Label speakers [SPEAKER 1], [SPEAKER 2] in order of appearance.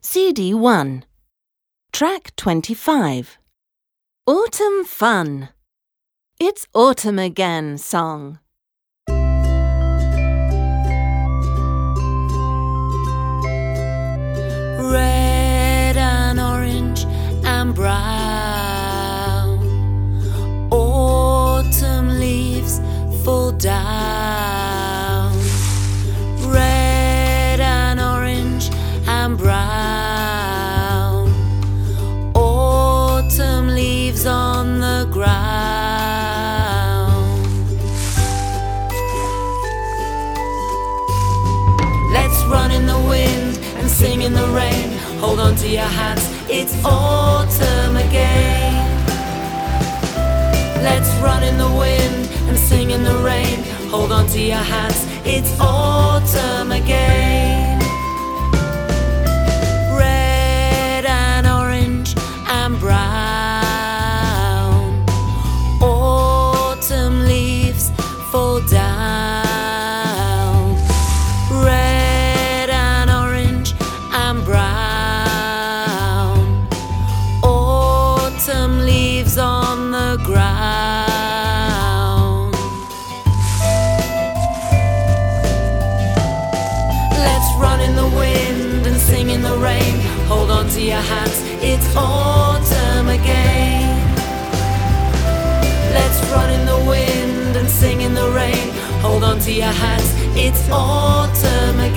[SPEAKER 1] CD 1. Track 25. Autumn Fun. It's Autumn Again song.
[SPEAKER 2] red and orange and brown. Autumn leaves fall down. And sing in the rain. Hold on to your hats, it's autumn again. Let's run in the wind and sing in the rain. Hold on to your hats, it's autumn again. Red and orange and brown. Autumn leaves fall down. Leaves on the ground. Let's run in the wind and sing in the rain. Hold on to your hats, it's autumn again. Let's run in the wind and sing in the rain. Hold on to your hats, it's autumn again.